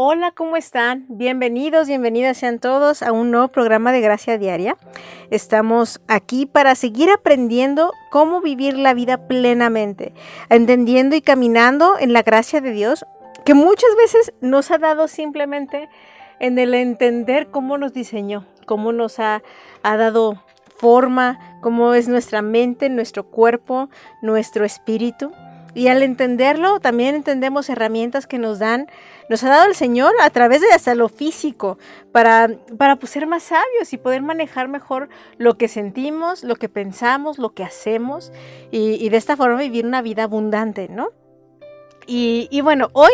Hola, ¿cómo están? Bienvenidos, bienvenidas sean todos a un nuevo programa de Gracia Diaria. Estamos aquí para seguir aprendiendo cómo vivir la vida plenamente, entendiendo y caminando en la gracia de Dios, que muchas veces nos ha dado simplemente en el entender cómo nos diseñó, cómo nos ha, dado forma, cómo es nuestra mente, nuestro cuerpo, nuestro espíritu. Y al entenderlo, también entendemos herramientas que nos dan, nos ha dado el Señor a través de hasta lo físico, para, para pues, ser más sabios y poder manejar mejor lo que sentimos, lo que pensamos, lo que hacemos, y, de esta forma vivir una vida abundante, ¿no? Y, y bueno, hoy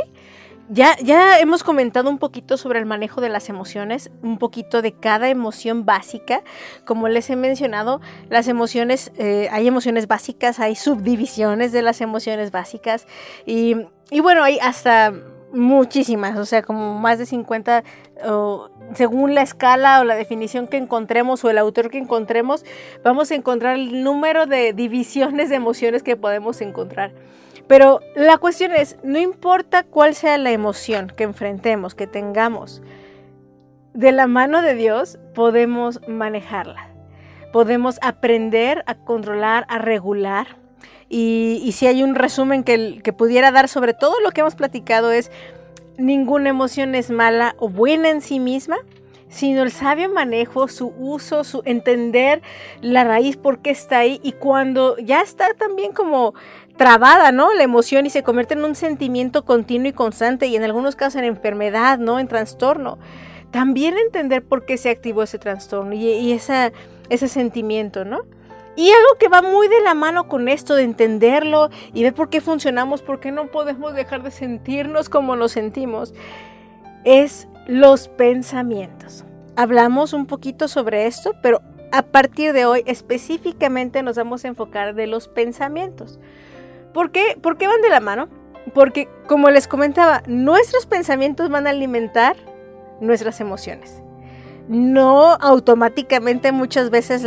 ya, ya hemos comentado un poquito sobre el manejo de las emociones, un poquito de cada emoción básica. Como les he mencionado, las emociones, eh, hay emociones básicas, hay subdivisiones de las emociones básicas y, bueno, hay hasta muchísimas, o sea, como más de 50, según la escala o la definición que encontremos o el autor que encontremos, vamos a encontrar el número de divisiones de emociones que podemos encontrar. Pero la cuestión es, no importa cuál sea la emoción que enfrentemos, que tengamos, de la mano de Dios podemos manejarla. Podemos aprender a controlar, a regular. Y, si hay un resumen que, que pudiera dar sobre todo lo que hemos platicado es, ninguna emoción es mala o buena en sí misma, sino el sabio manejo, su uso, su entender la raíz, por qué está ahí y cuando ya está también como trabada, ¿no? La emoción y se convierte en un sentimiento continuo y constante y en algunos casos en enfermedad, ¿no? En trastorno. También entender por qué se activó ese trastorno y, ese sentimiento, ¿no? Y algo que va muy de la mano con esto de entenderlo y ver por qué funcionamos, por qué no podemos dejar de sentirnos como nos sentimos, es los pensamientos. Hablamos un poquito sobre esto, pero a partir de hoy específicamente nos vamos a enfocar de los pensamientos. ¿Por qué? ¿Por qué van de la mano? Porque, como les comentaba, nuestros pensamientos van a alimentar nuestras emociones. No automáticamente muchas veces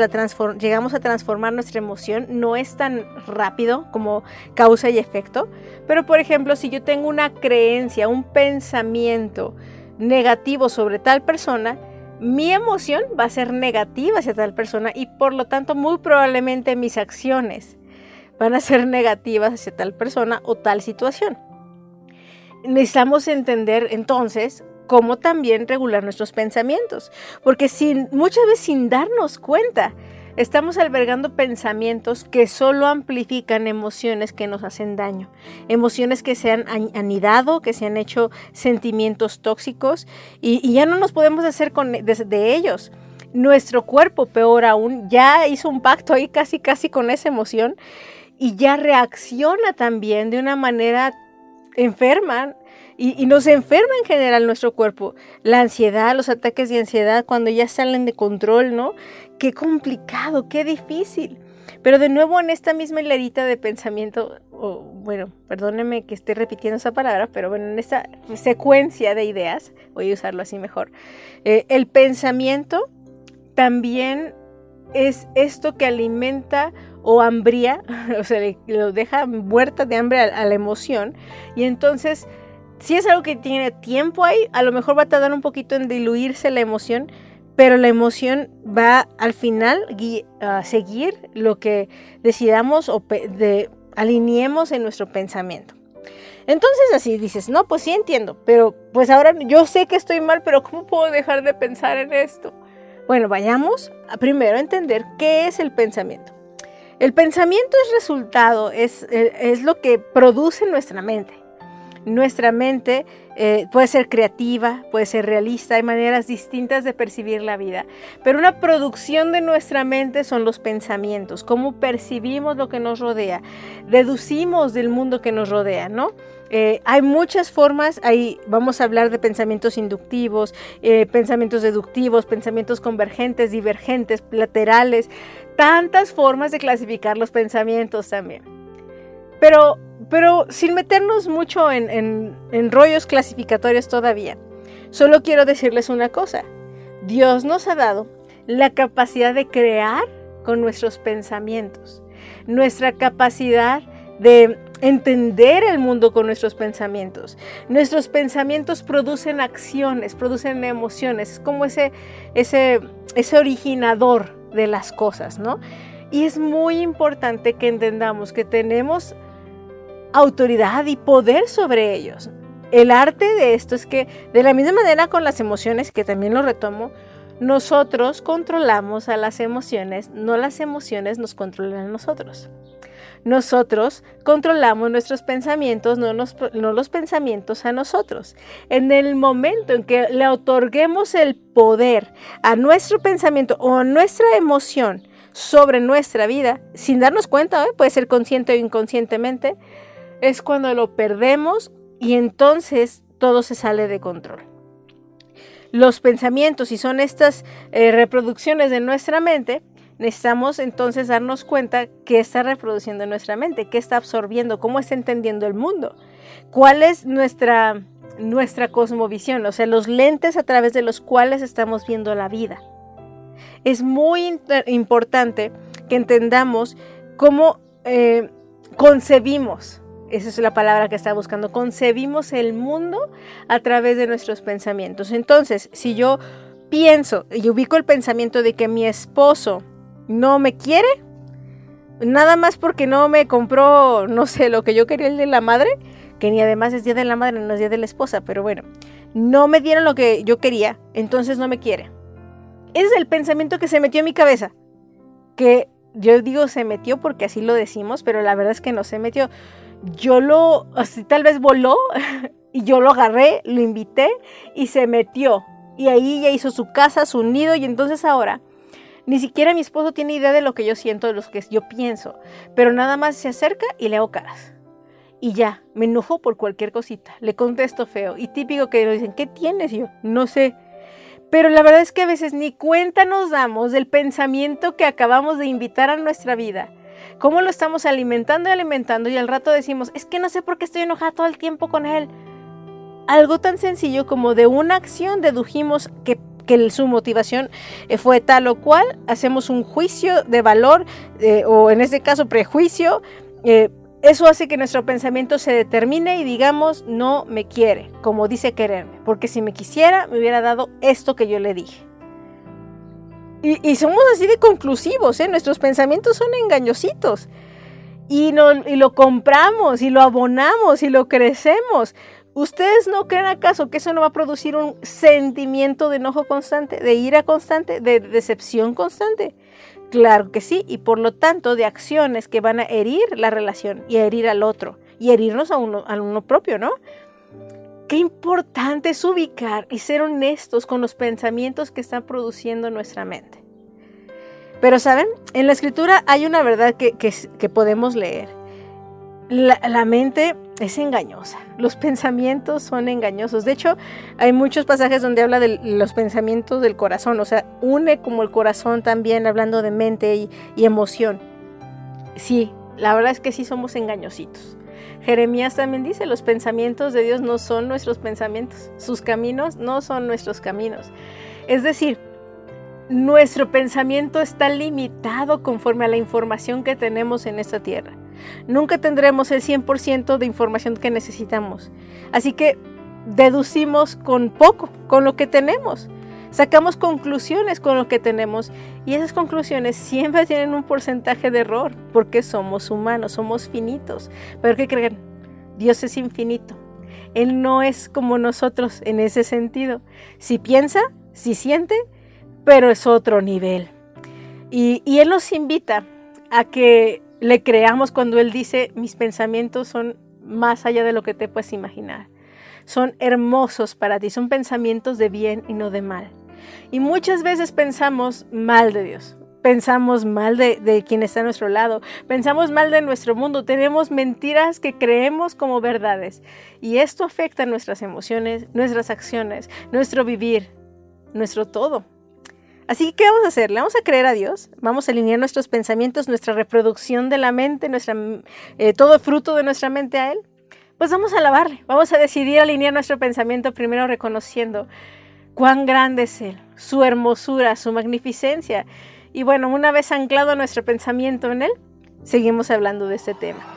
llegamos a transformar nuestra emoción, no es tan rápido como causa y efecto, pero por ejemplo, si yo tengo una creencia, un pensamiento negativo sobre tal persona, mi emoción va a ser negativa hacia tal persona y por lo tanto muy probablemente mis acciones van a ser negativas hacia tal persona o tal situación. Necesitamos entender entonces cómo también regular nuestros pensamientos, porque muchas veces sin darnos cuenta, estamos albergando pensamientos que solo amplifican emociones que nos hacen daño, emociones que se han anidado, que se han hecho sentimientos tóxicos y, ya no nos podemos hacer con, de ellos. Nuestro cuerpo, peor aún, ya hizo un pacto ahí casi casi con esa emoción y ya reacciona también de una manera enferma y, nos enferma en general nuestro cuerpo. La ansiedad, los ataques de ansiedad cuando ya salen de control, ¿no? Qué complicado, qué difícil. Pero de nuevo en esta misma hilerita de pensamiento, bueno, perdónenme que esté repitiendo esa palabra, pero bueno, en esta secuencia de ideas, voy a usarlo así mejor, eh, el pensamiento también es esto que alimenta o hambría, o sea, lo deja muerta de hambre a, la emoción. Y entonces, si es algo que tiene tiempo ahí, a lo mejor va a tardar un poquito en diluirse la emoción, pero la emoción va al final a seguir lo que decidamos o alineemos en nuestro pensamiento. Entonces así dices, no, pues sí entiendo, pero pues ahora yo sé que estoy mal, pero ¿cómo puedo dejar de pensar en esto? Bueno, vayamos a primero a entender qué es el pensamiento. El pensamiento es resultado, es, es lo que produce nuestra mente. Nuestra mente eh, puede ser creativa, puede ser realista, hay maneras distintas de percibir la vida, pero una producción de nuestra mente son los pensamientos, cómo percibimos lo que nos rodea, deducimos del mundo que nos rodea, ¿no? Eh, hay muchas formas, ahí vamos a hablar de pensamientos inductivos, eh, pensamientos deductivos, pensamientos convergentes, divergentes, laterales, tantas formas de clasificar los pensamientos también. Pero, pero sin meternos mucho en, en rollos clasificatorios todavía, solo quiero decirles una cosa. Dios nos ha dado la capacidad de crear con nuestros pensamientos, nuestra capacidad de entender el mundo con nuestros pensamientos. Nuestros pensamientos producen acciones, producen emociones, es como ese, ese, ese originador de las cosas, ¿no? Y es muy importante que entendamos que tenemos autoridad y poder sobre ellos. El arte de esto es que de la misma manera con las emociones, que también lo retomo, nosotros controlamos a las emociones, no las emociones nos controlan a nosotros. Nosotros controlamos nuestros pensamientos, no, los pensamientos a nosotros. En el momento en que le otorguemos el poder a nuestro pensamiento o a nuestra emoción sobre nuestra vida, sin darnos cuenta, ¿eh? puede ser consciente o inconscientemente, es cuando lo perdemos y entonces todo se sale de control. Los pensamientos y son estas eh, reproducciones de nuestra mente, necesitamos entonces darnos cuenta qué está reproduciendo nuestra mente, qué está absorbiendo, cómo está entendiendo el mundo, cuál es nuestra, nuestra cosmovisión, o sea, los lentes a través de los cuales estamos viendo la vida. Es muy importante que entendamos cómo eh, concebimos esa es la palabra que está buscando. Concebimos el mundo a través de nuestros pensamientos. Entonces, si yo pienso y ubico el pensamiento de que mi esposo no me quiere, nada más porque no me compró, no sé, lo que yo quería el de la madre, que ni además es día de la madre, no es día de la esposa, pero bueno, no me dieron lo que yo quería, entonces no me quiere. Ese es el pensamiento que se metió en mi cabeza, que yo digo se metió porque así lo decimos, pero la verdad es que no se metió yo lo, así tal vez voló y yo lo agarré, lo invité y se metió. Y ahí ya hizo su casa, su nido y entonces ahora ni siquiera mi esposo tiene idea de lo que yo siento, de lo que yo pienso, pero nada más se acerca y le hago caras. Y ya, me enojo por cualquier cosita, le contesto feo y típico que nos dicen, ¿qué tienes? yo, no sé. Pero la verdad es que a veces ni cuenta nos damos del pensamiento que acabamos de invitar a nuestra vida cómo lo estamos alimentando y alimentando y al rato decimos, es que no sé por qué estoy enojada todo el tiempo con él. Algo tan sencillo como de una acción dedujimos que, su motivación eh, fue tal o cual, hacemos un juicio de valor eh, o en este caso prejuicio. Eh, eso hace que nuestro pensamiento se determine y digamos, no me quiere, como dice quererme, porque si me quisiera me hubiera dado esto que yo le dije. Y, somos así de conclusivos, ¿eh? nuestros pensamientos son engañositos. Y, y lo compramos y lo abonamos y lo crecemos. ¿Ustedes no creen acaso que eso no va a producir un sentimiento de enojo constante, de ira constante, de decepción constante? Claro que sí, y por lo tanto de acciones que van a herir la relación y a herir al otro y herirnos a uno, a uno propio, ¿no? Qué importante es ubicar y ser honestos con los pensamientos que están produciendo nuestra mente. Pero, ¿saben? En la escritura hay una verdad que, podemos leer. La, mente es engañosa, los pensamientos son engañosos. De hecho, hay muchos pasajes donde habla de los pensamientos del corazón, o sea, une como el corazón también hablando de mente y, y emoción. Sí, la verdad es que sí somos engañositos. Jeremías también dice, los pensamientos de Dios no son nuestros pensamientos, sus caminos no son nuestros caminos. Es decir, nuestro pensamiento está limitado conforme a la información que tenemos en esta tierra. Nunca tendremos el 100% de información que necesitamos. Así que deducimos con poco, con lo que tenemos. Sacamos conclusiones con lo que tenemos y esas conclusiones siempre tienen un porcentaje de error porque somos humanos, somos finitos. Pero ¿qué creen? Dios es infinito. Él no es como nosotros en ese sentido. Si piensa, si siente, pero es otro nivel. Y, y Él nos invita a que le creamos cuando Él dice, mis pensamientos son más allá de lo que te puedes imaginar. Son hermosos para ti, son pensamientos de bien y no de mal. Y muchas veces pensamos mal de Dios, pensamos mal de, quien está a nuestro lado, pensamos mal de nuestro mundo, tenemos mentiras que creemos como verdades. Y esto afecta nuestras emociones, nuestras acciones, nuestro vivir, nuestro todo. Así que, ¿qué vamos a hacer? ¿Le vamos a creer a Dios? ¿Vamos a alinear nuestros pensamientos, nuestra reproducción de la mente, nuestra, eh, todo fruto de nuestra mente a Él? Pues vamos a alabarle, vamos a decidir alinear nuestro pensamiento primero reconociendo cuán grande es Él, su hermosura, su magnificencia. Y bueno, una vez anclado nuestro pensamiento en Él, seguimos hablando de este tema.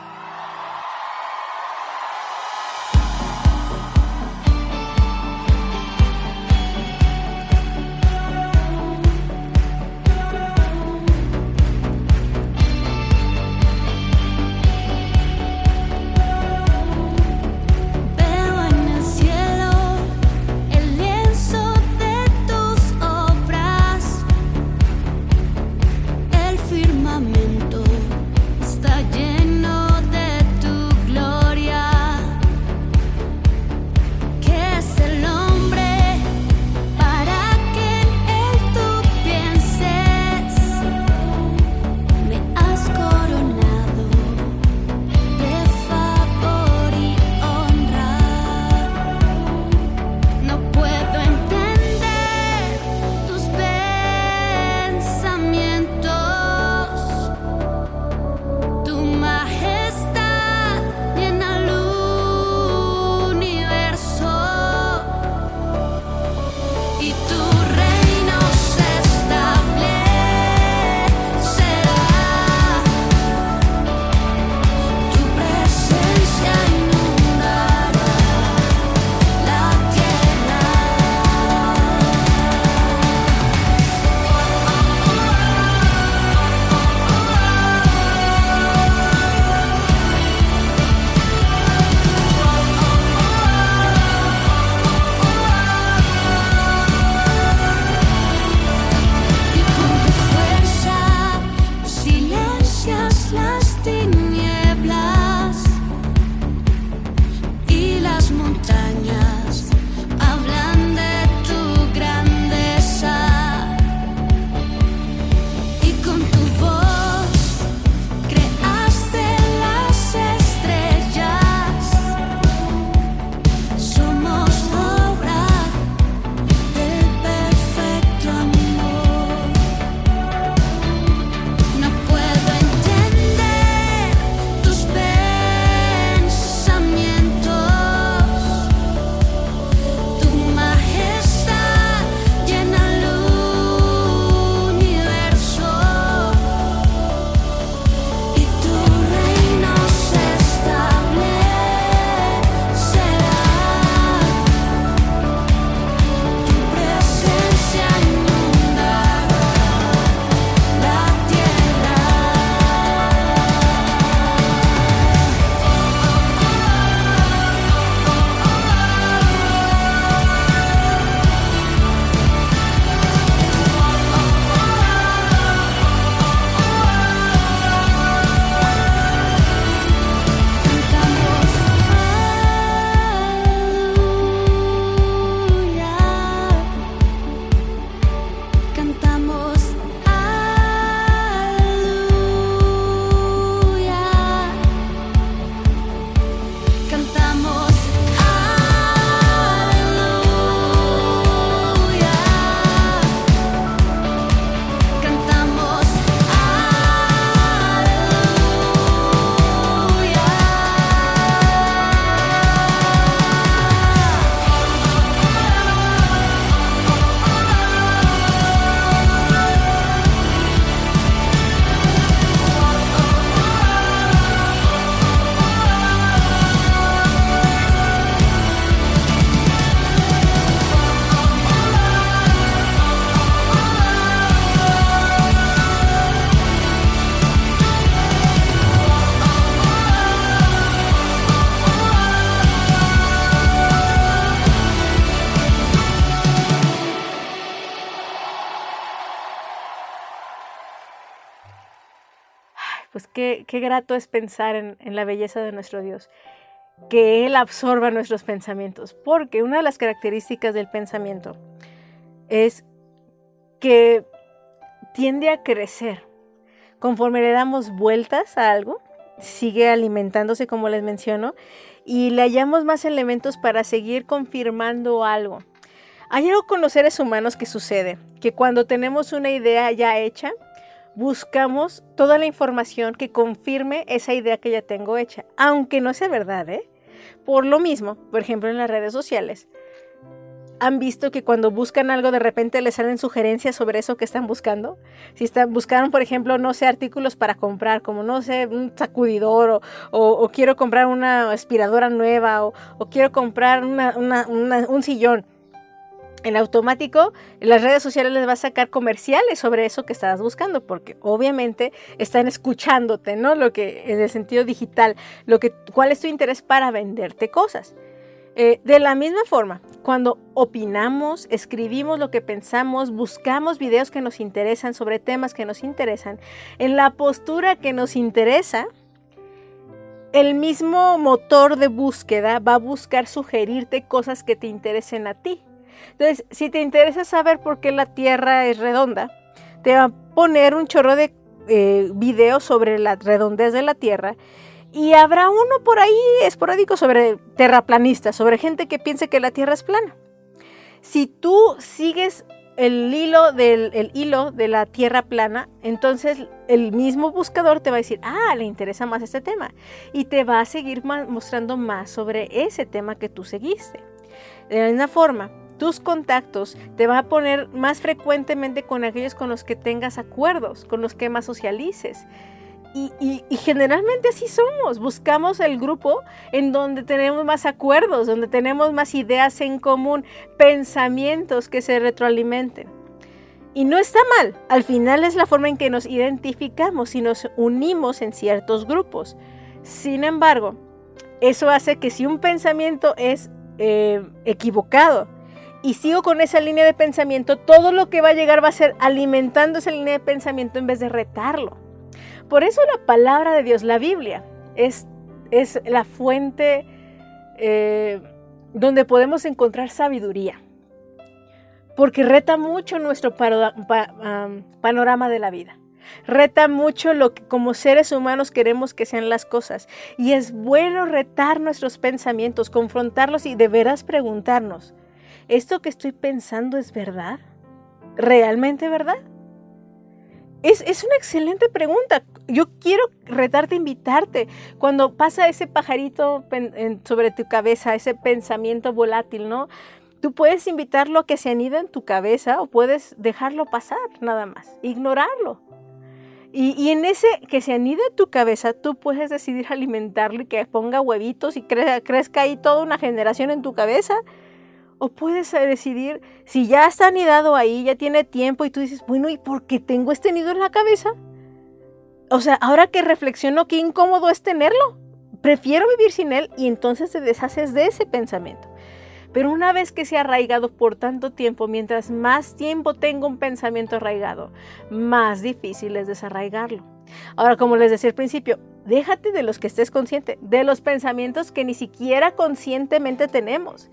Qué, grato es pensar en, la belleza de nuestro Dios, que Él absorba nuestros pensamientos, porque una de las características del pensamiento es que tiende a crecer. Conforme le damos vueltas a algo, sigue alimentándose como les menciono, y le hallamos más elementos para seguir confirmando algo. Hay algo con los seres humanos que sucede, que cuando tenemos una idea ya hecha, buscamos toda la información que confirme esa idea que ya tengo hecha, aunque no sea verdad, ¿eh? Por lo mismo, por ejemplo, en las redes sociales, han visto que cuando buscan algo de repente les salen sugerencias sobre eso que están buscando. Si están, buscaron, por ejemplo, no sé, artículos para comprar, como no sé, un sacudidor o, quiero comprar una aspiradora nueva o, quiero comprar un sillón. En automático, las redes sociales les va a sacar comerciales sobre eso que estabas buscando, porque obviamente están escuchándote, ¿no? Lo que en el sentido digital, lo que, cuál es tu interés para venderte cosas. Eh, de la misma forma, cuando opinamos, escribimos lo que pensamos, buscamos videos que nos interesan sobre temas que nos interesan, en la postura que nos interesa, el mismo motor de búsqueda va a buscar sugerirte cosas que te interesen a ti. Entonces, si te interesa saber por qué la Tierra es redonda, te va a poner un chorro de eh, videos sobre la redondez de la Tierra y habrá uno por ahí esporádico sobre terraplanistas, sobre gente que piense que la Tierra es plana. Si tú sigues el hilo, del, hilo de la Tierra plana, entonces el mismo buscador te va a decir, ah, le interesa más este tema. Y te va a seguir mostrando más sobre ese tema que tú seguiste. De la misma forma, tus contactos te van a poner más frecuentemente con aquellos con los que tengas acuerdos, con los que más socialices. Y, generalmente así somos, buscamos el grupo en donde tenemos más acuerdos, donde tenemos más ideas en común, pensamientos que se retroalimenten. Y no está mal, al final es la forma en que nos identificamos y nos unimos en ciertos grupos. Sin embargo, eso hace que si un pensamiento es eh, equivocado y sigo con esa línea de pensamiento, todo lo que va a llegar va a ser alimentando esa línea de pensamiento en vez de retarlo. Por eso la palabra de Dios, la Biblia, es, es la fuente eh, donde podemos encontrar sabiduría. Porque reta mucho nuestro panorama de la vida. Reta mucho lo que como seres humanos queremos que sean las cosas. Y es bueno retar nuestros pensamientos, confrontarlos y de veras preguntarnos, ¿esto que estoy pensando es verdad? ¿Realmente verdad? Es, es, una excelente pregunta yo quiero retarte, invitarte. Cuando pasa ese pajarito sobre tu cabeza, ese pensamiento volátil, ¿no? Tú puedes invitarlo a que se anida en tu cabeza o puedes dejarlo pasar nada más, ignorarlo. Y, en ese que se anida en tu cabeza, tú puedes decidir alimentarlo y que ponga huevitos y crezca ahí toda una generación en tu cabeza. O puedes decidir, si ya está anidado ahí, ya tiene tiempo y tú dices, bueno, ¿y por qué tengo este nido en la cabeza? o sea, ahora que reflexiono, qué incómodo es tenerlo. Prefiero vivir sin él y entonces te deshaces de ese pensamiento. Pero una vez que se ha arraigado por tanto tiempo, mientras más tiempo tengo un pensamiento arraigado, más difícil es desarraigarlo. Ahora, como les decía al principio, déjate de los que estés consciente, de los pensamientos que ni siquiera conscientemente tenemos.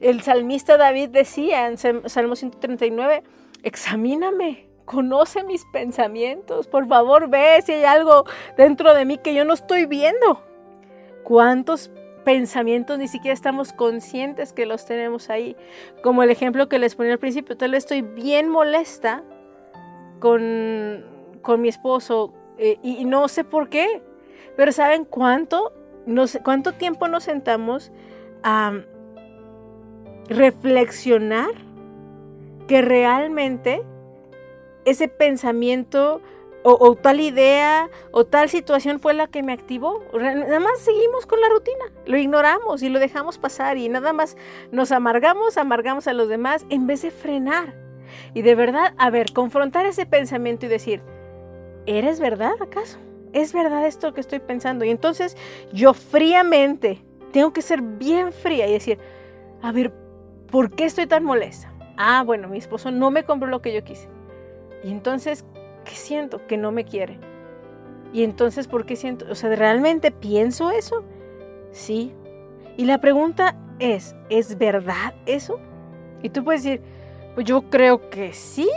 El salmista David decía en Salmo 139, examíname, conoce mis pensamientos. Por favor, ve si hay algo dentro de mí que yo no estoy viendo. ¿Cuántos pensamientos ni siquiera estamos conscientes que los tenemos ahí? Como el ejemplo que les ponía al principio, tal vez estoy bien molesta con, con mi esposo eh, y, no sé por qué. Pero ¿saben cuánto, cuánto tiempo nos sentamos a reflexionar que realmente ese pensamiento o, tal idea o tal situación fue la que me activó. Nada más seguimos con la rutina, lo ignoramos y lo dejamos pasar y nada más nos amargamos, amargamos a los demás en vez de frenar. Y de verdad, a ver, confrontar ese pensamiento y decir, ¿eres verdad acaso? ¿Es verdad esto que estoy pensando? Y entonces yo fríamente tengo que ser bien fría y decir, a ver, ¿por qué estoy tan molesta? Ah, bueno, mi esposo no me compró lo que yo quise. Y entonces, ¿qué siento? Que no me quiere. Y entonces, ¿por qué siento? O sea, ¿realmente pienso eso? Sí. Y la pregunta es, ¿es verdad eso? Y tú puedes decir, pues yo creo que sí.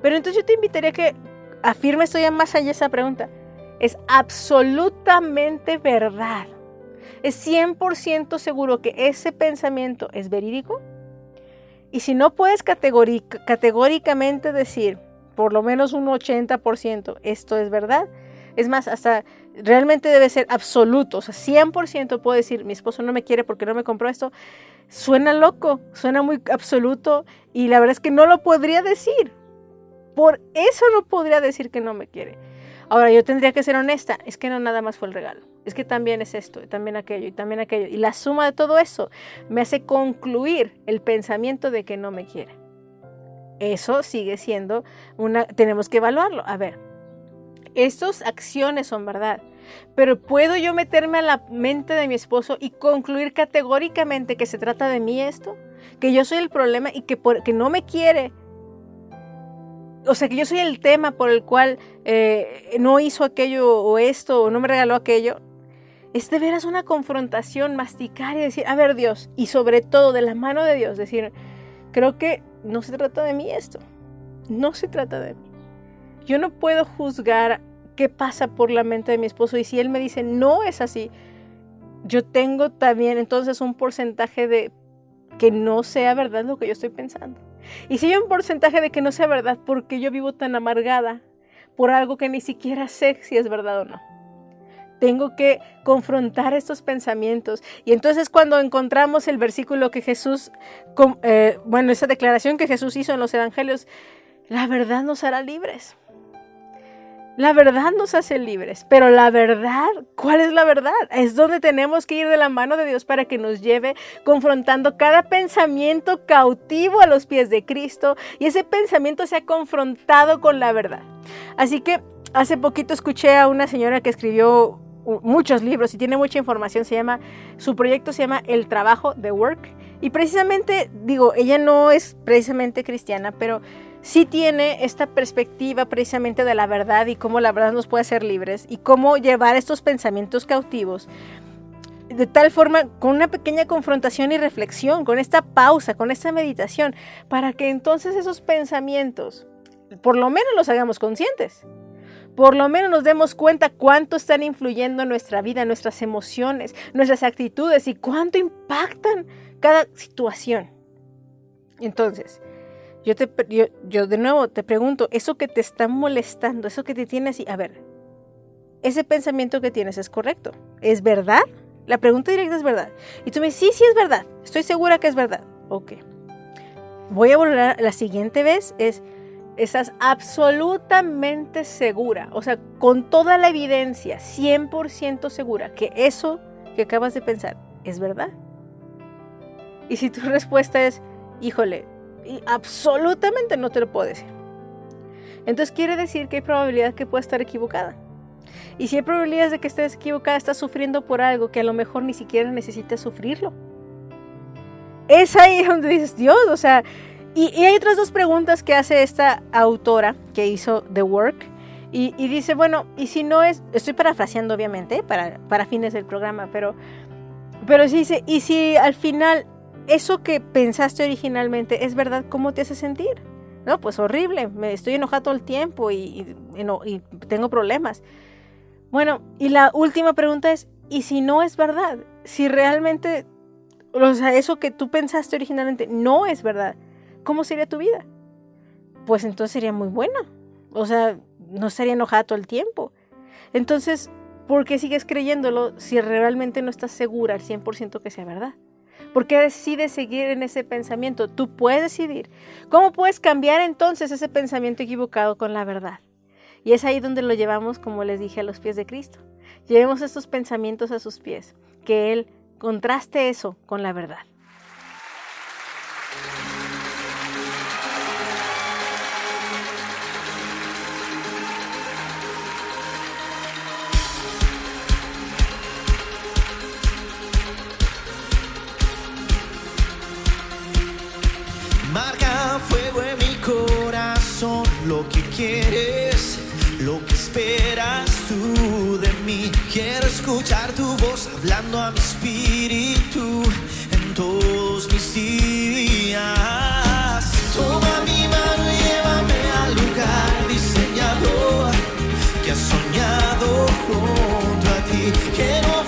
Pero entonces yo te invitaría a que afirmes ya más allá esa pregunta. Es absolutamente verdad. Es 100% seguro que ese pensamiento es verídico. Y si no puedes categóricamente decir, por lo menos un 80%, esto es verdad, es más, hasta realmente debe ser absoluto, o sea, 100% puedo decir, mi esposo no me quiere porque no me compró esto, suena loco, suena muy absoluto y la verdad es que no lo podría decir. Por eso no podría decir que no me quiere. Ahora, yo tendría que ser honesta, es que no nada más fue el regalo, es que también es esto, y también aquello, y también aquello. Y la suma de todo eso me hace concluir el pensamiento de que no me quiere. Eso sigue siendo una, tenemos que evaluarlo. A ver, estas acciones son verdad, pero ¿puedo yo meterme a la mente de mi esposo y concluir categóricamente que se trata de mí esto? Que yo soy el problema y que, que no me quiere o sea, que yo soy el tema por el cual eh, no hizo aquello o esto o no me regaló aquello, es de veras una confrontación, masticar y decir, a ver Dios, y sobre todo de la mano de Dios, decir, creo que no se trata de mí esto, no se trata de mí. Yo no puedo juzgar qué pasa por la mente de mi esposo y si él me dice, no es así, yo tengo también entonces un porcentaje de que no sea verdad lo que yo estoy pensando. Y si hay un porcentaje de que no sea verdad, porque yo vivo tan amargada por algo que ni siquiera sé si es verdad o no. Tengo que confrontar estos pensamientos. Y entonces cuando encontramos el versículo que Jesús, eh, bueno, esa declaración que Jesús hizo en los evangelios, la verdad nos hará libres. La verdad nos hace libres, pero la verdad, ¿cuál es la verdad? Es donde tenemos que ir de la mano de Dios para que nos lleve confrontando cada pensamiento cautivo a los pies de Cristo y ese pensamiento sea confrontado con la verdad. Así que hace poquito escuché a una señora que escribió muchos libros y tiene mucha información, se llama, su proyecto se llama El Trabajo, de Work, y precisamente, digo, ella no es precisamente cristiana, pero sí tiene esta perspectiva precisamente de la verdad y cómo la verdad nos puede hacer libres y cómo llevar estos pensamientos cautivos de tal forma con una pequeña confrontación y reflexión, con esta pausa, con esta meditación, para que entonces esos pensamientos por lo menos los hagamos conscientes. Por lo menos nos demos cuenta cuánto están influyendo en nuestra vida, nuestras emociones, nuestras actitudes y cuánto impactan cada situación. Entonces, yo, te, yo, de nuevo te pregunto, eso que te está molestando, eso que te tiene así, a ver, ese pensamiento que tienes es correcto, ¿es verdad? La pregunta directa es verdad. Y tú me dices, sí, sí es verdad, estoy segura que es verdad. Ok. Voy a volver a la siguiente vez, es, estás absolutamente segura, o sea, con toda la evidencia, 100% segura que eso que acabas de pensar es verdad. Y si tu respuesta es, híjole, y absolutamente no te lo puedo decir. Entonces quiere decir que hay probabilidad que pueda estar equivocada. Y si hay probabilidades de que estés equivocada, estás sufriendo por algo que a lo mejor ni siquiera necesitas sufrirlo. Es ahí donde dices, Dios, o sea, y, hay otras dos preguntas que hace esta autora que hizo The Work. Y, dice, bueno, y si no es, estoy parafraseando obviamente para, para fines del programa, pero, pero sí dice, y si al final eso que pensaste originalmente es verdad, ¿cómo te hace sentir? No, pues horrible, me estoy enojado todo el tiempo y, y, tengo problemas. Bueno, y la última pregunta es, ¿y si no es verdad? Si realmente, o sea, eso que tú pensaste originalmente no es verdad, ¿cómo sería tu vida? Pues entonces sería muy buena. O sea, no estaría enojada todo el tiempo. Entonces, ¿por qué sigues creyéndolo si realmente no estás segura al 100% que sea verdad? ¿Por qué decides seguir en ese pensamiento? Tú puedes decidir. ¿Cómo puedes cambiar entonces ese pensamiento equivocado con la verdad? Y es ahí donde lo llevamos, como les dije, a los pies de Cristo. Llevemos estos pensamientos a sus pies, que Él contraste eso con la verdad. Lo que quieres, lo que esperas tú de mí. Quiero escuchar tu voz hablando a mi espíritu en todos mis días. Toma mi mano y llévame al lugar diseñado que has soñado junto a ti. Volar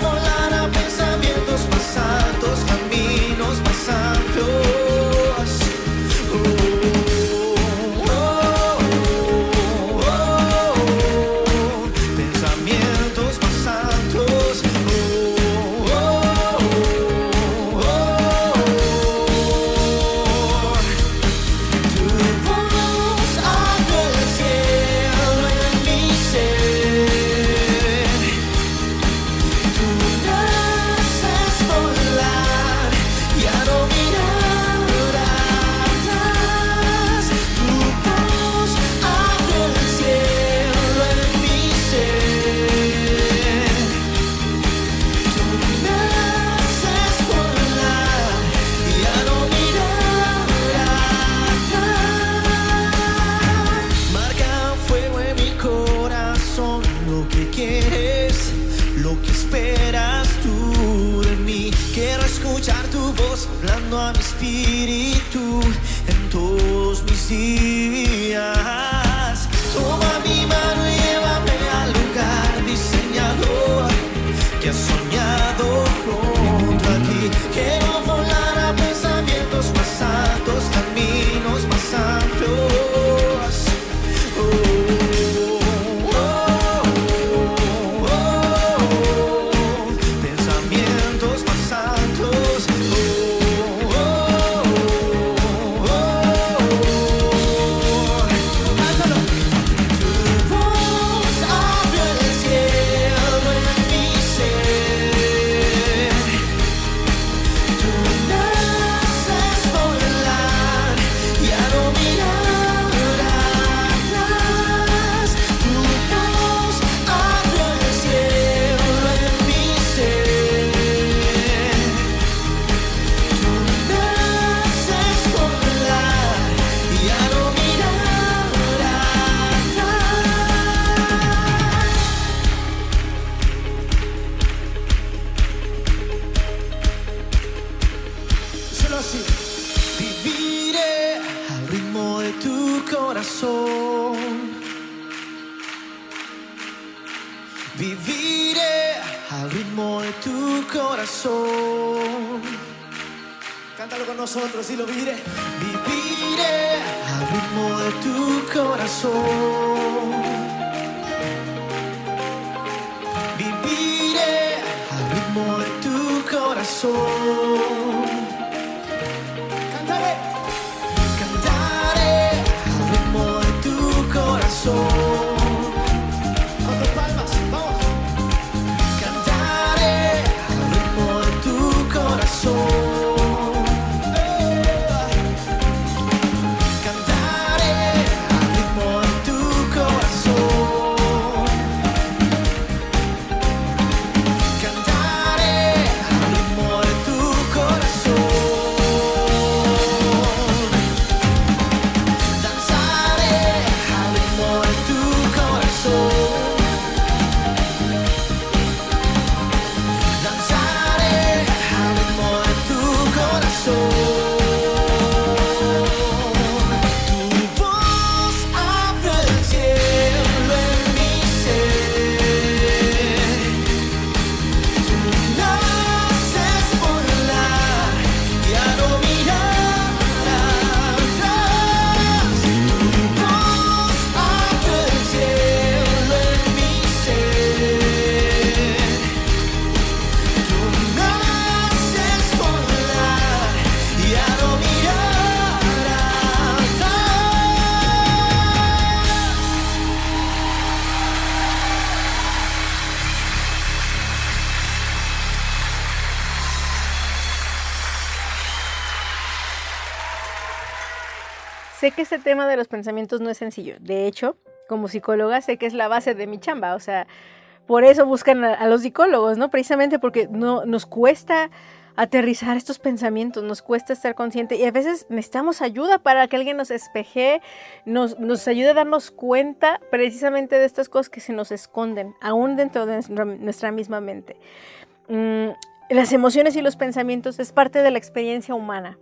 Este tema de los pensamientos no es sencillo. De hecho, como psicóloga sé que es la base de mi chamba. O sea, por eso buscan a, los psicólogos, ¿no? Precisamente porque no, nos cuesta aterrizar estos pensamientos, nos cuesta estar consciente y a veces necesitamos ayuda para que alguien nos espeje, nos, nos ayude a darnos cuenta precisamente de estas cosas que se nos esconden, aún dentro de nuestra misma mente. Mm, las emociones y los pensamientos es parte de la experiencia humana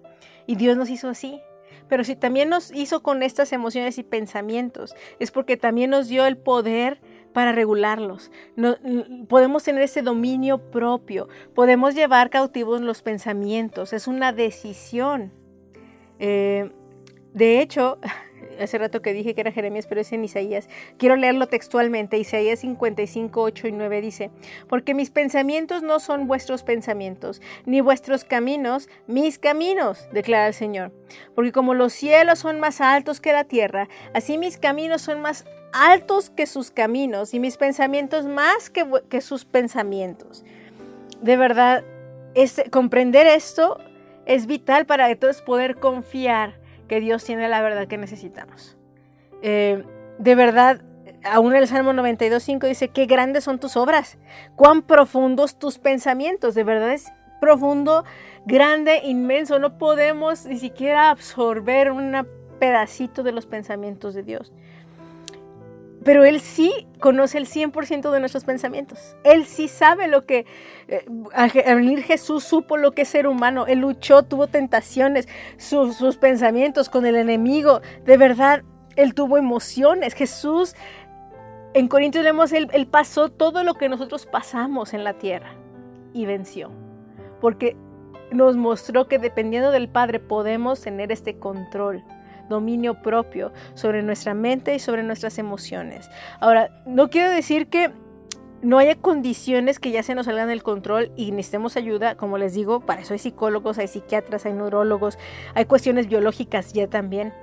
y Dios nos hizo así. Pero si también nos hizo con estas emociones y pensamientos, es porque también nos dio el poder para regularlos. No, podemos tener ese dominio propio, podemos llevar cautivos los pensamientos, es una decisión. Eh, de hecho, hace rato que dije que era Jeremías, pero es en Isaías. Quiero leerlo textualmente. Isaías 55, 8 y 9 dice, porque mis pensamientos no son vuestros pensamientos, ni vuestros caminos mis caminos, declara el Señor. Porque como los cielos son más altos que la tierra, así mis caminos son más altos que sus caminos y mis pensamientos más que, sus pensamientos. De verdad, comprender esto es vital para todos poder confiar que Dios tiene la verdad que necesitamos. Eh, de verdad, aún el Salmo 92.5 dice, qué grandes son tus obras, cuán profundos tus pensamientos. De verdad es profundo, grande, inmenso. No podemos ni siquiera absorber un pedacito de los pensamientos de Dios. Pero Él sí conoce el 100% de nuestros pensamientos. Él sí sabe lo que, eh, al venir Jesús supo lo que es ser humano. Él luchó, tuvo tentaciones, sus pensamientos con el enemigo. De verdad, Él tuvo emociones. Jesús, en Corintios leemos, él, él pasó todo lo que nosotros pasamos en la tierra y venció. Porque nos mostró que dependiendo del Padre podemos tener este control dominio propio sobre nuestra mente y sobre nuestras emociones. Ahora, no quiero decir que no haya condiciones que ya se nos salgan del control y necesitemos ayuda, como les digo, para eso hay psicólogos, hay psiquiatras, hay neurólogos, hay cuestiones biológicas ya también.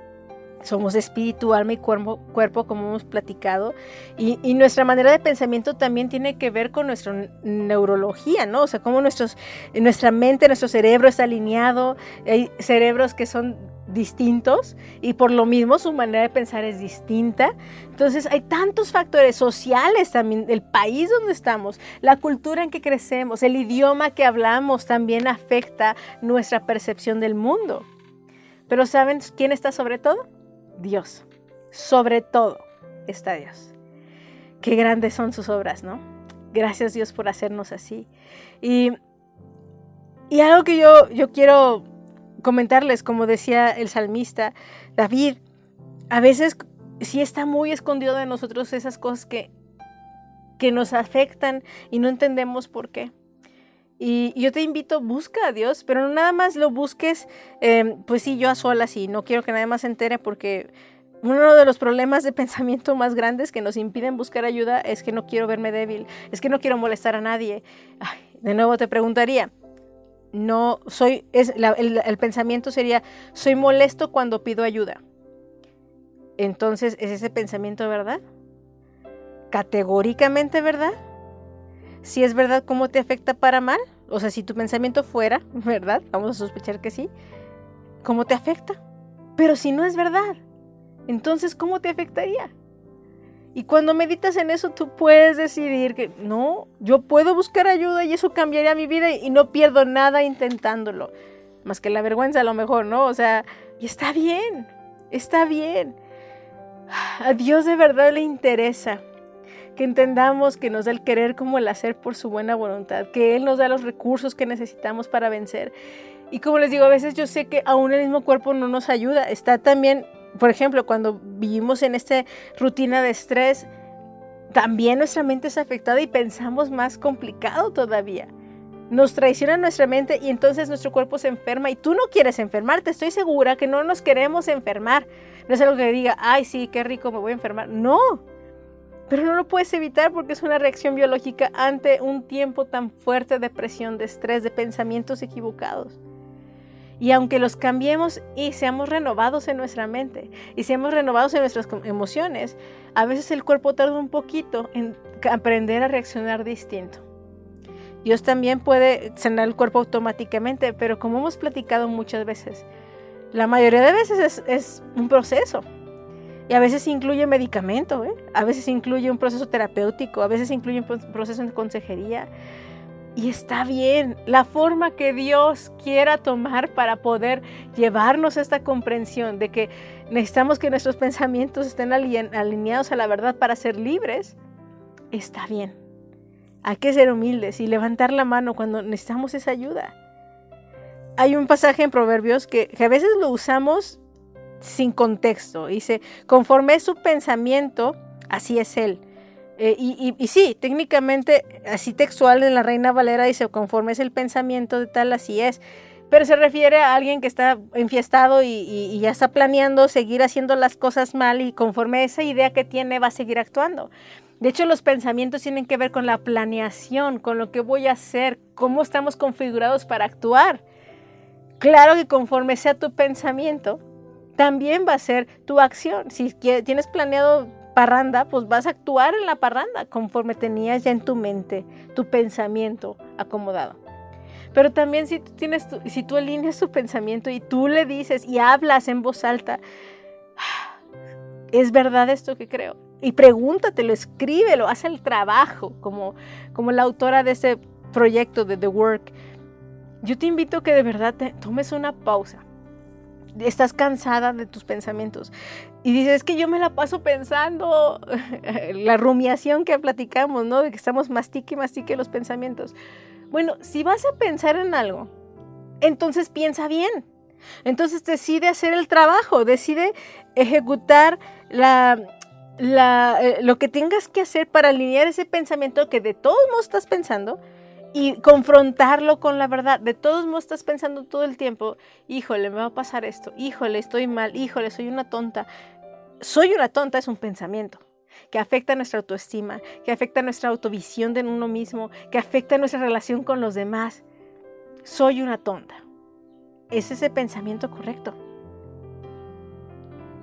Somos espíritu, alma y cuerpo, cuerpo como hemos platicado. Y, y, nuestra manera de pensamiento también tiene que ver con nuestra neurología, ¿no? O sea, cómo nuestros, nuestra mente, nuestro cerebro está alineado. Hay cerebros que son distintos y por lo mismo su manera de pensar es distinta. Entonces hay tantos factores sociales también, el país donde estamos, la cultura en que crecemos, el idioma que hablamos también afecta nuestra percepción del mundo. Pero ¿saben quién está sobre todo? Dios. Sobre todo está Dios. Qué grandes son sus obras, ¿no? Gracias Dios por hacernos así. Y, y algo que yo, yo quiero comentarles, como decía el salmista David, a veces sí está muy escondido de nosotros esas cosas que, que nos afectan y no entendemos por qué. Y yo te invito, busca a Dios, pero no nada más lo busques, eh, pues sí, yo a solas y no quiero que nadie más se entere porque uno de los problemas de pensamiento más grandes que nos impiden buscar ayuda es que no quiero verme débil, es que no quiero molestar a nadie. de nuevo te preguntaría, no soy, es, el, pensamiento sería, soy molesto cuando pido ayuda. Entonces, ¿es ese pensamiento verdad? ¿Categóricamente verdad? Si es verdad, ¿cómo te afecta para mal? O sea, si tu pensamiento fuera, ¿verdad? Vamos a sospechar que sí. ¿Cómo te afecta? Pero si no es verdad, entonces, ¿cómo te afectaría? Y cuando meditas en eso, tú puedes decidir que no, yo puedo buscar ayuda y eso cambiaría mi vida y no pierdo nada intentándolo. Más que la vergüenza a lo mejor, ¿no? O sea, y está bien, está bien. A Dios de verdad le interesa que entendamos que nos da el querer como el hacer por su buena voluntad, que Él nos da los recursos que necesitamos para vencer. Y como les digo, a veces yo sé que aún el mismo cuerpo no nos ayuda. Está también por ejemplo, cuando vivimos en esta rutina de estrés, también nuestra mente es afectada y pensamos más complicado todavía. Nos traiciona nuestra mente y entonces nuestro cuerpo se enferma y tú no quieres enfermarte. Estoy segura que no nos queremos enfermar. No es algo que diga, ay, sí, qué rico, me voy a enfermar. No, pero no lo puedes evitar porque es una reacción biológica ante un tiempo tan fuerte de presión, de estrés, de pensamientos equivocados. Y aunque los cambiemos y seamos renovados en nuestra mente y seamos renovados en nuestras emociones, a veces el cuerpo tarda un poquito en aprender a reaccionar distinto. Dios también puede sanar el cuerpo automáticamente, pero como hemos platicado muchas veces, la mayoría de veces es, un proceso. Y a veces incluye medicamento, ¿eh? a veces incluye un proceso terapéutico, a veces incluye un proceso de consejería, y está bien, la forma que Dios quiera tomar para poder llevarnos a esta comprensión de que necesitamos que nuestros pensamientos estén alineados a la verdad para ser libres, está bien. Hay que ser humildes y levantar la mano cuando necesitamos esa ayuda. Hay un pasaje en Proverbios que, que a veces lo usamos sin contexto. Dice, conforme es su pensamiento, así es él. Eh, y, sí, técnicamente, así textual en la Reina Valera dice, conforme es el pensamiento de tal, así es. Pero se refiere a alguien que está enfiestado y, y, ya está planeando seguir haciendo las cosas mal y conforme esa idea que tiene va a seguir actuando. De hecho, los pensamientos tienen que ver con la planeación, con lo que voy a hacer, cómo estamos configurados para actuar. Claro que conforme sea tu pensamiento, también va a ser tu acción. Si tienes planeado parranda, pues vas a actuar en la parranda conforme tenías ya en tu mente tu pensamiento acomodado. Pero también si tú tienes si tú alineas tu pensamiento y tú le dices y hablas en voz alta, ¿es verdad esto que creo? Y pregúntatelo, escríbelo, haz el trabajo como, como la autora de ese proyecto de The Work. Yo te invito a que de verdad te tomes una pausa estás cansada de tus pensamientos y dices, es que yo me la paso pensando, la rumiación que platicamos, ¿no? De que estamos mastique mastique los pensamientos. Bueno, si vas a pensar en algo, entonces piensa bien. Entonces decide hacer el trabajo, decide ejecutar la, la, eh, lo que tengas que hacer para alinear ese pensamiento que de todos modos estás pensando y confrontarlo con la verdad. De todos modos estás pensando todo el tiempo, híjole, me va a pasar esto, híjole, estoy mal, híjole, soy una tonta. Soy una tonta es un pensamiento que afecta nuestra autoestima, que afecta nuestra autovisión de uno mismo, que afecta nuestra relación con los demás. Soy una tonta. ¿Es ese pensamiento correcto?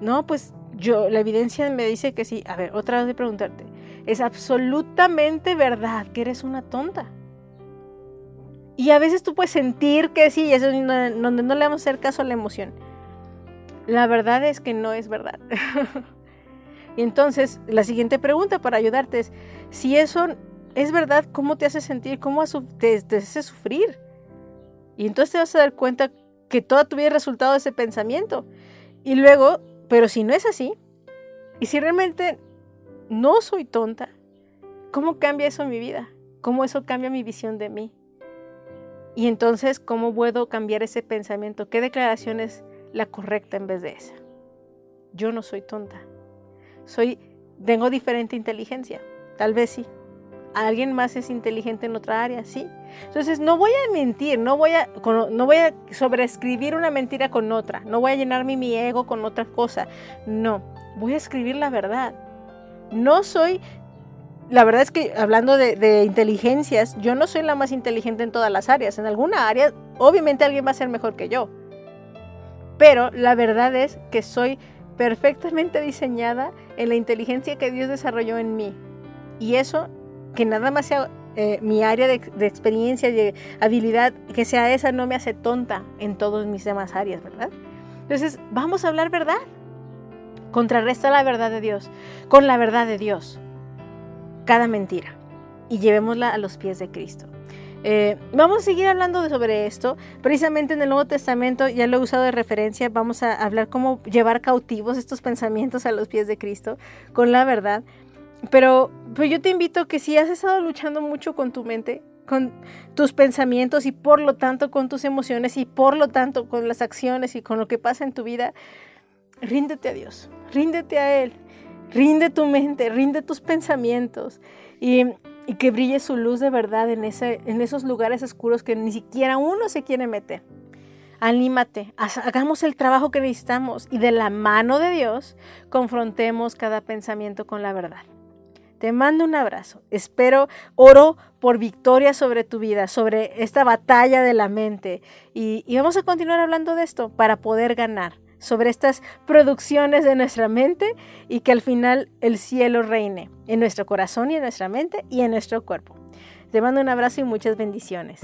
No, pues yo, la evidencia me dice que sí. A ver, otra vez de preguntarte. Es absolutamente verdad que eres una tonta. Y a veces tú puedes sentir que sí, y eso es donde no le vamos a hacer caso a la emoción. La verdad es que no es verdad. y entonces, la siguiente pregunta para ayudarte es, si eso es verdad, ¿cómo te hace sentir? ¿Cómo te, te hace sufrir? Y entonces te vas a dar cuenta que toda tu vida es resultado de ese pensamiento. Y luego, pero si no es así, y si realmente no soy tonta, ¿cómo cambia eso en mi vida? ¿Cómo eso cambia mi visión de mí? Y entonces, ¿cómo puedo cambiar ese pensamiento? ¿Qué declaración es la correcta en vez de esa? Yo no soy tonta. Soy, tengo diferente inteligencia. Tal vez sí. Alguien más es inteligente en otra área, sí. Entonces, no voy a mentir, no voy a, no voy a sobreescribir una mentira con otra. No voy a llenarme mi ego con otra cosa. No, voy a escribir la verdad. No soy la verdad es que hablando de, inteligencias, yo no soy la más inteligente en todas las áreas. En alguna área, obviamente alguien va a ser mejor que yo. Pero la verdad es que soy perfectamente diseñada en la inteligencia que Dios desarrolló en mí. Y eso, que nada más sea eh, mi área de, de experiencia y habilidad, que sea esa, no me hace tonta en todas mis demás áreas, ¿verdad? Entonces, vamos a hablar verdad. Contrarresta la verdad de Dios con la verdad de Dios cada mentira y llevémosla a los pies de Cristo. Eh, vamos a seguir hablando sobre esto. Precisamente en el Nuevo Testamento, ya lo he usado de referencia, vamos a hablar cómo llevar cautivos estos pensamientos a los pies de Cristo con la verdad. Pero pues yo te invito que si has estado luchando mucho con tu mente, con tus pensamientos y por lo tanto con tus emociones y por lo tanto con las acciones y con lo que pasa en tu vida, ríndete a Dios, ríndete a Él. Rinde tu mente, rinde tus pensamientos y, que brille su luz de verdad en, esos lugares oscuros que ni siquiera uno se quiere meter. Anímate, hagamos el trabajo que necesitamos y de la mano de Dios confrontemos cada pensamiento con la verdad. Te mando un abrazo. Espero, oro por victoria sobre tu vida, sobre esta batalla de la mente. y vamos a continuar hablando de esto para poder ganar sobre estas producciones de nuestra mente y que al final el cielo reine en nuestro corazón y en nuestra mente y en nuestro cuerpo. Te mando un abrazo y muchas bendiciones.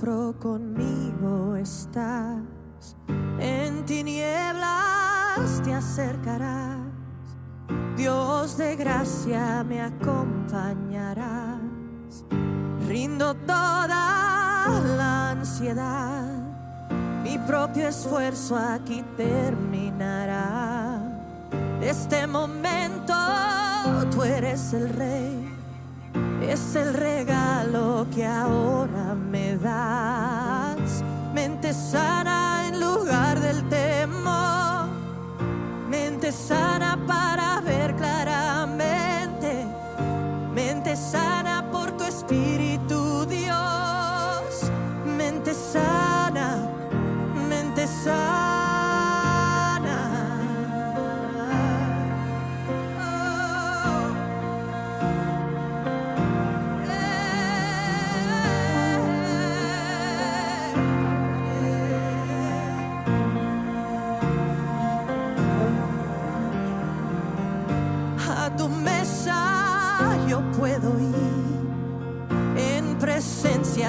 Conmigo estás, en tinieblas te acercarás, Dios de gracia me acompañarás, rindo toda la ansiedad, mi propio esfuerzo aquí terminará, este momento tú eres el rey es el regalo que ahora me das. Mente sana en lugar del temor, mente sana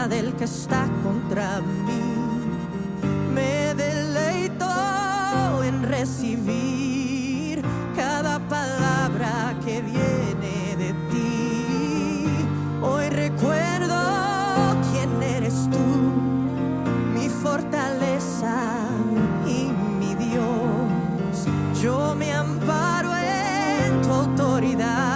del que está contra mí. Me deleito en recibir cada palabra que viene de ti. Hoy recuerdo quién eres tú, mi fortaleza y mi Dios. Yo me amparo en tu autoridad.